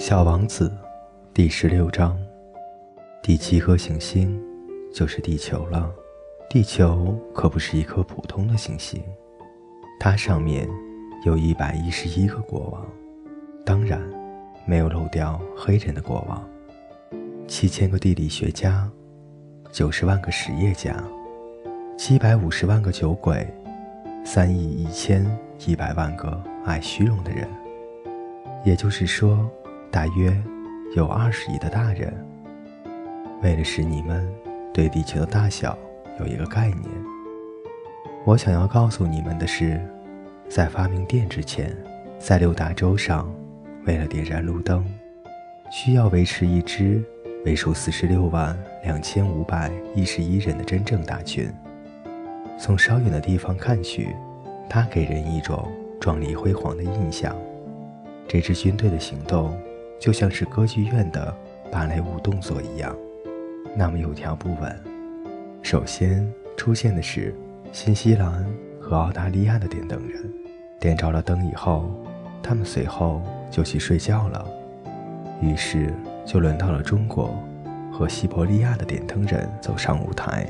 小王子，第十六章，第七颗行星就是地球了。地球可不是一颗普通的行星，它上面有一百一十一个国王，当然没有漏掉黑人的国王。七千个地理学家，九十万个实业家，七百五十万个酒鬼，三亿一千一百万个爱虚荣的人。也就是说。大约有二十亿的大人。为了使你们对地球的大小有一个概念，我想要告诉你们的是，在发明电之前，在六大洲上，为了点燃路灯，需要维持一支为数四十六万两千五百一十一人的真正大军。从稍远的地方看去，它给人一种壮丽辉煌的印象。这支军队的行动。就像是歌剧院的芭蕾舞动作一样，那么有条不紊。首先出现的是新西兰和澳大利亚的点灯人，点着了灯以后，他们随后就去睡觉了。于是就轮到了中国和西伯利亚的点灯人走上舞台，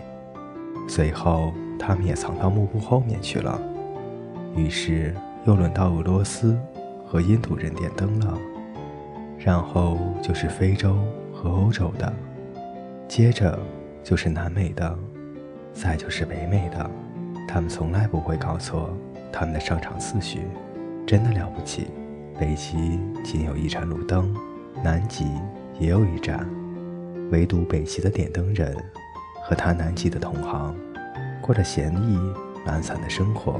随后他们也藏到幕布后面去了。于是又轮到俄罗斯和印度人点灯了。然后就是非洲和欧洲的，接着就是南美的，再就是北美的。他们从来不会搞错他们的上场次序，真的了不起。北极仅有一盏路灯，南极也有一盏，唯独北极的点灯人和他南极的同行，过着闲逸懒散的生活。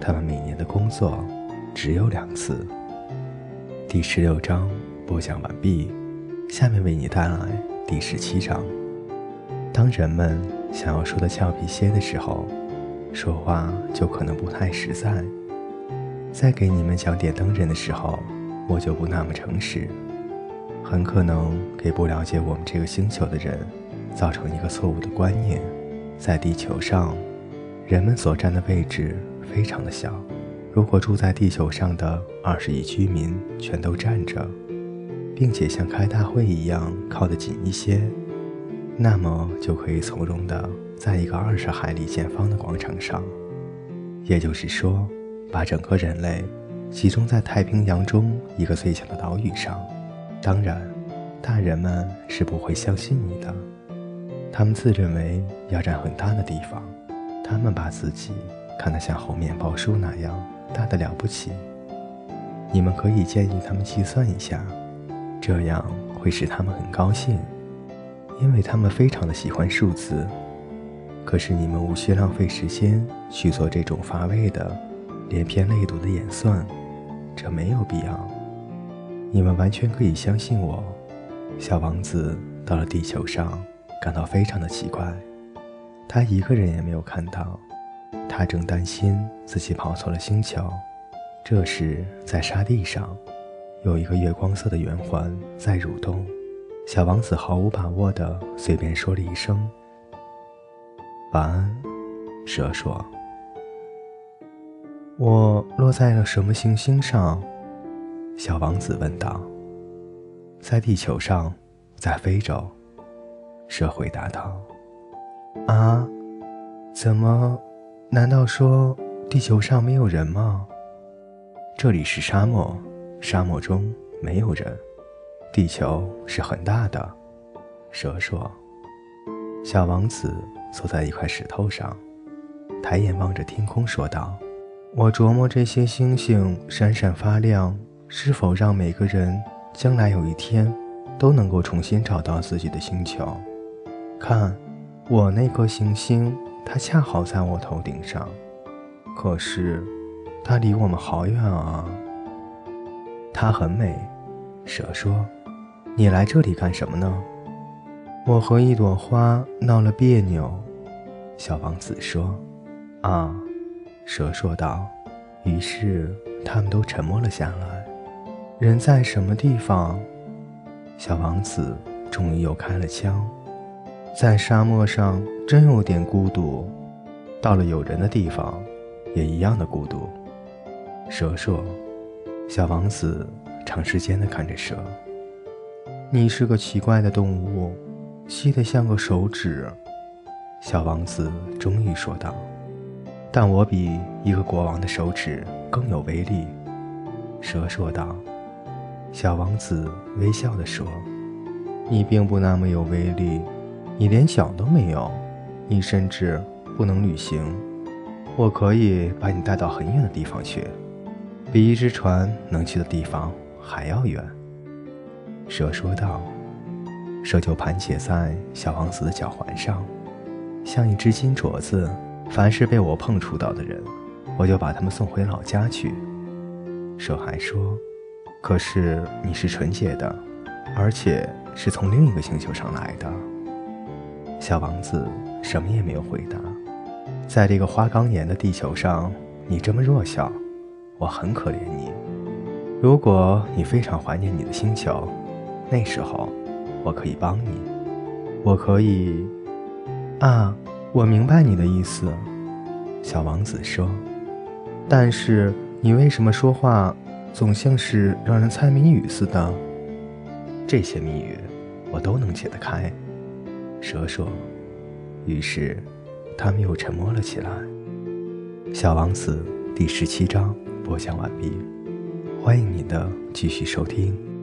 他们每年的工作只有两次。第十六章。播讲完毕，下面为你带来第十七章。当人们想要说的俏皮些的时候，说话就可能不太实在。在给你们讲点灯人的时候，我就不那么诚实，很可能给不了解我们这个星球的人造成一个错误的观念：在地球上，人们所占的位置非常的小。如果住在地球上的二十亿居民全都站着。并且像开大会一样靠得紧一些，那么就可以从容的在一个二十海里见方的广场上，也就是说，把整个人类集中在太平洋中一个最小的岛屿上。当然，大人们是不会相信你的，他们自认为要占很大的地方，他们把自己看得像猴面包树那样大的了不起。你们可以建议他们计算一下。这样会使他们很高兴，因为他们非常的喜欢数字。可是你们无需浪费时间去做这种乏味的、连篇累牍的演算，这没有必要。你们完全可以相信我。小王子到了地球上，感到非常的奇怪，他一个人也没有看到，他正担心自己跑错了星球。这时，在沙地上。有一个月光色的圆环在蠕动，小王子毫无把握地随便说了一声：“晚安。”蛇说：“我落在了什么行星上？”小王子问道。“在地球上，在非洲。”蛇回答道。“啊？怎么？难道说地球上没有人吗？这里是沙漠。”沙漠中没有人，地球是很大的。蛇说：“小王子坐在一块石头上，抬眼望着天空，说道：‘我琢磨这些星星闪闪发亮，是否让每个人将来有一天都能够重新找到自己的星球？看，我那颗行星，它恰好在我头顶上，可是它离我们好远啊。’”它很美，蛇说：“你来这里干什么呢？”我和一朵花闹了别扭，小王子说：“啊。”蛇说道。于是他们都沉默了下来。人在什么地方？小王子终于又开了枪。在沙漠上真有点孤独，到了有人的地方，也一样的孤独。蛇说。小王子长时间地看着蛇。你是个奇怪的动物，细得像个手指。小王子终于说道：“但我比一个国王的手指更有威力。”蛇说道。小王子微笑地说：“你并不那么有威力，你连脚都没有，你甚至不能旅行。我可以把你带到很远的地方去，比一只船能去的地方还要远。”蛇说道。蛇就盘结在小王子的脚环上，像一只金镯子。凡是被我碰触到的人，我就把他们送回老家去。蛇还说。可是你是纯洁的，而且是从另一个星球上来的。小王子什么也没有回答。在这个花岗岩的地球上，你这么弱小，我很可怜你。如果你非常怀念你的星球，那时候我可以帮你。我可以……啊，我明白你的意思。小王子说。但是你为什么说话？总像是让人猜谜语似的，这些谜语我都能解得开。蛇说。于是，他们又沉默了起来。小王子第十七章播讲完毕，欢迎您的继续收听。